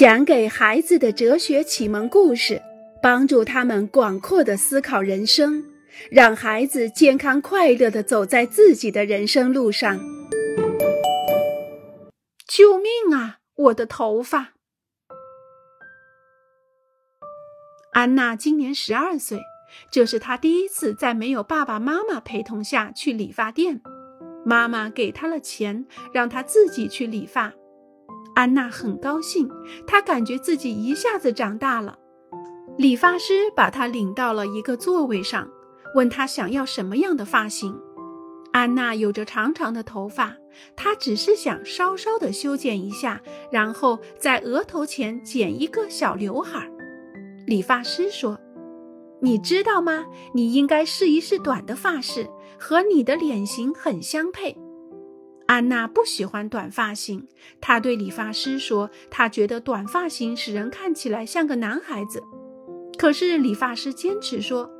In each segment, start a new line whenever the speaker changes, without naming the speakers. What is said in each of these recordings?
讲给孩子的哲学启蒙故事，帮助他们广阔的思考人生，让孩子健康快乐的走在自己的人生路上。救命啊！我的头发。安娜今年十二岁，这是她第一次在没有爸爸妈妈陪同下去理发店。妈妈给她了钱，让她自己去理发。安娜很高兴，她感觉自己一下子长大了。理发师把她领到了一个座位上，问她想要什么样的发型。安娜有着长长的头发，她只是想稍稍的修剪一下，然后在额头前剪一个小刘海。理发师说：“你知道吗？你应该试一试短的发饰，和你的脸型很相配。”安娜不喜欢短发型，她对理发师说：“她觉得短发型使人看起来像个男孩子。”可是理发师坚持说：“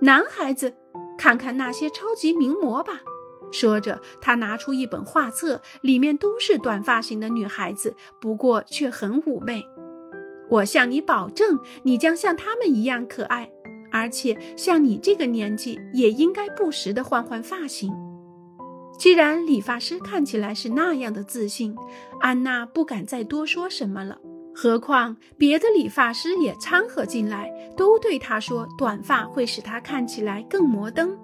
男孩子，看看那些超级名模吧。”说着，他拿出一本画册，里面都是短发型的女孩子，不过却很妩媚。我向你保证，你将像她们一样可爱，而且像你这个年纪，也应该不时地换换发型。既然理发师看起来是那样的自信，安娜不敢再多说什么了。何况别的理发师也掺和进来，都对她说短发会使她看起来更摩登。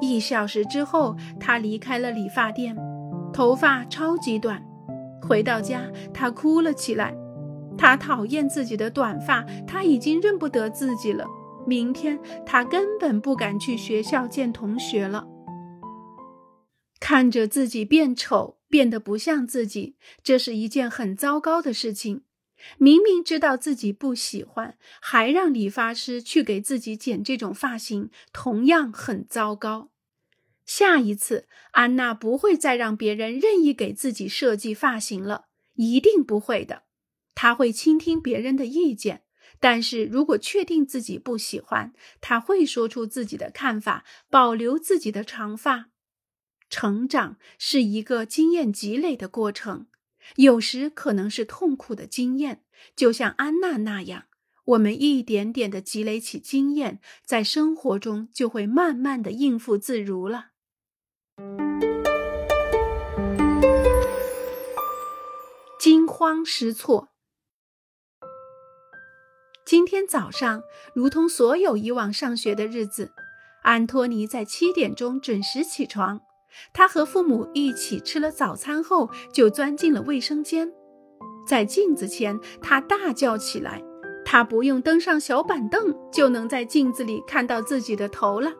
一小时之后，她离开了理发店，头发超级短。回到家，她哭了起来。她讨厌自己的短发，她已经认不得自己了。明天，她根本不敢去学校见同学了。看着自己变丑，变得不像自己，这是一件很糟糕的事情。明明知道自己不喜欢，还让理发师去给自己剪这种发型，同样很糟糕。下一次，安娜不会再让别人任意给自己设计发型了，一定不会的。她会倾听别人的意见，但是如果确定自己不喜欢，她会说出自己的看法，保留自己的长发。成长是一个经验积累的过程，有时可能是痛苦的经验，就像安娜那样。我们一点点的积累起经验，在生活中就会慢慢的应付自如了。惊慌失措。今天早上，如同所有以往上学的日子，安托尼在七点钟准时起床。他和父母一起吃了早餐后，就钻进了卫生间，在镜子前，他大叫起来。他不用登上小板凳，就能在镜子里看到自己的头了。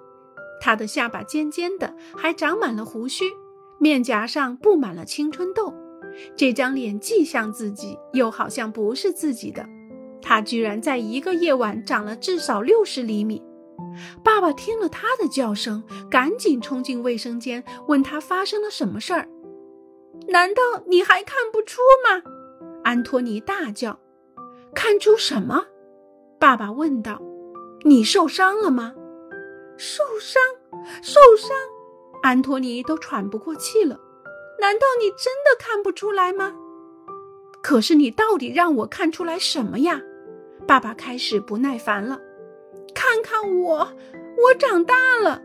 他的下巴尖尖的，还长满了胡须，面颊上布满了青春痘。这张脸既像自己，又好像不是自己的。他居然在一个夜晚长了至少六十厘米。爸爸听了他的叫声，赶紧冲进卫生间，问他发生了什么事儿。难道你还看不出吗？安托尼大叫。看出什么？爸爸问道。你受伤了吗？受伤？受伤？安托尼都喘不过气了。难道你真的看不出来吗？可是你到底让我看出来什么呀？爸爸开始不耐烦了。看看我，我长大了，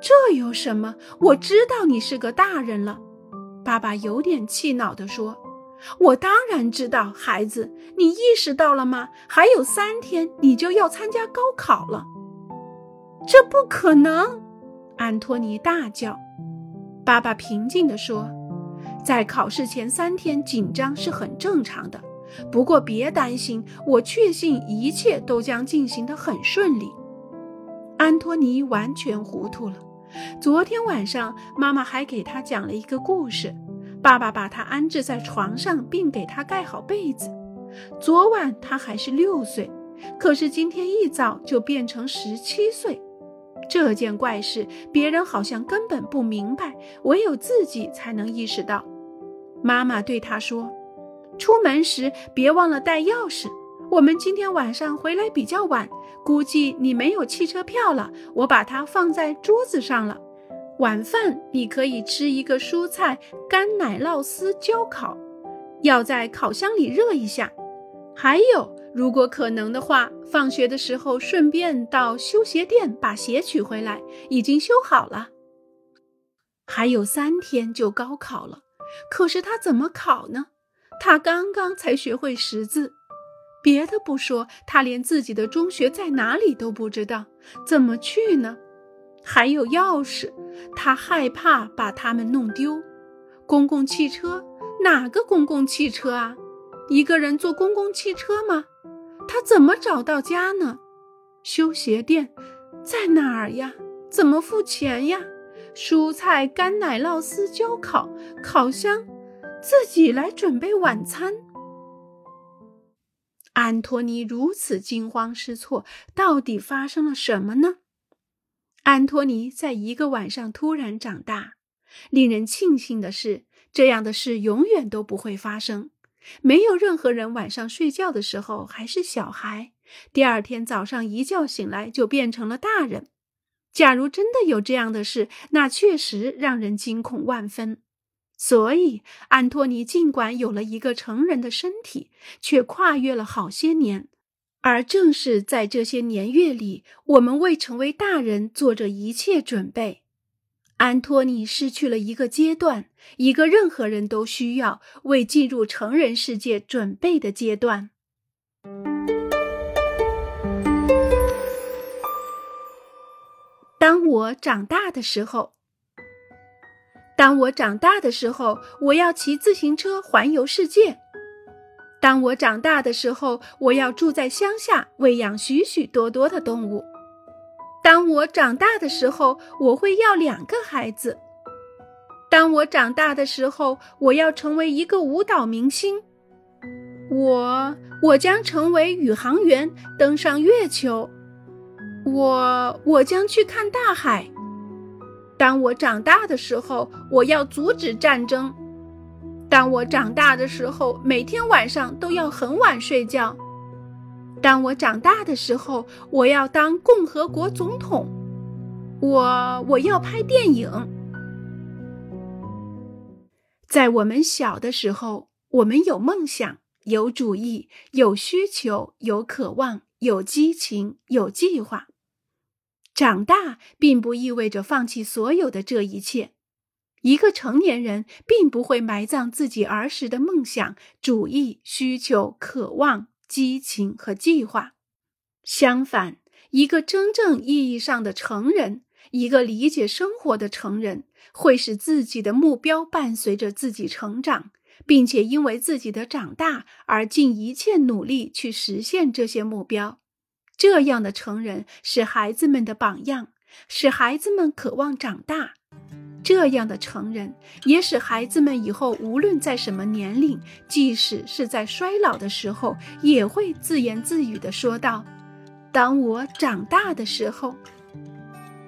这有什么？我知道你是个大人了。爸爸有点气恼地说：“我当然知道，孩子，你意识到了吗？还有三天，你就要参加高考了。”这不可能！安托尼大叫。爸爸平静地说：“在考试前三天紧张是很正常的。”不过别担心，我确信一切都将进行得很顺利。安托尼完全糊涂了。昨天晚上，妈妈还给他讲了一个故事。爸爸把他安置在床上，并给他盖好被子。昨晚他还是六岁，可是今天一早就变成十七岁。这件怪事，别人好像根本不明白，唯有自己才能意识到。妈妈对他说。出门时别忘了带钥匙。我们今天晚上回来比较晚，估计你没有汽车票了。我把它放在桌子上了。晚饭你可以吃一个蔬菜干奶酪丝焦烤，要在烤箱里热一下。还有，如果可能的话，放学的时候顺便到修鞋店把鞋取回来，已经修好了。还有三天就高考了，可是他怎么考呢？他刚刚才学会识字，别的不说，他连自己的中学在哪里都不知道，怎么去呢？还有钥匙，他害怕把它们弄丢。公共汽车，哪个公共汽车啊？一个人坐公共汽车吗？他怎么找到家呢？修鞋店在哪儿呀？怎么付钱呀？蔬菜、干奶酪丝、焦烤、烤箱，自己来准备晚餐。安托尼如此惊慌失措，到底发生了什么呢？安托尼在一个晚上突然长大。令人庆幸的是，这样的事永远都不会发生。没有任何人晚上睡觉的时候还是小孩，第二天早上一觉醒来就变成了大人。假如真的有这样的事，那确实让人惊恐万分。所以，安托尼尽管有了一个成人的身体，却跨越了好些年。而正是在这些年月里，我们为成为大人做着一切准备。安托尼失去了一个阶段，一个任何人都需要为进入成人世界准备的阶段。当我长大的时候，当我长大的时候，我要骑自行车环游世界。当我长大的时候，我要住在乡下，喂养许许多多的动物。当我长大的时候，我会要两个孩子。当我长大的时候，我要成为一个舞蹈明星。我我将成为宇航员，登上月球。我我将去看大海。当我长大的时候，我要阻止战争。当我长大的时候，每天晚上都要很晚睡觉。当我长大的时候，我要当共和国总统。我我要拍电影。在我们小的时候，我们有梦想、有主意、有需求、有渴望、有激情、有计划。长大并不意味着放弃所有的这一切。一个成年人并不会埋葬自己儿时的梦想、主义、需求、渴望。激情和计划，相反，一个真正意义上的成人，一个理解生活的成人，会使自己的目标伴随着自己成长，并且因为自己的长大而尽一切努力去实现这些目标。这样的成人是孩子们的榜样，使孩子们渴望长大。这样的成人也使孩子们以后无论在什么年龄，即使是在衰老的时候，也会自言自语地说道：“当我长大的时候。”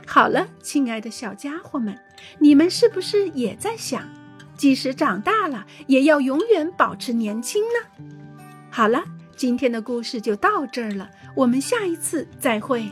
好了，亲爱的小家伙们，你们是不是也在想，即使长大了，也要永远保持年轻呢？好了，今天的故事就到这儿了，我们下一次再会。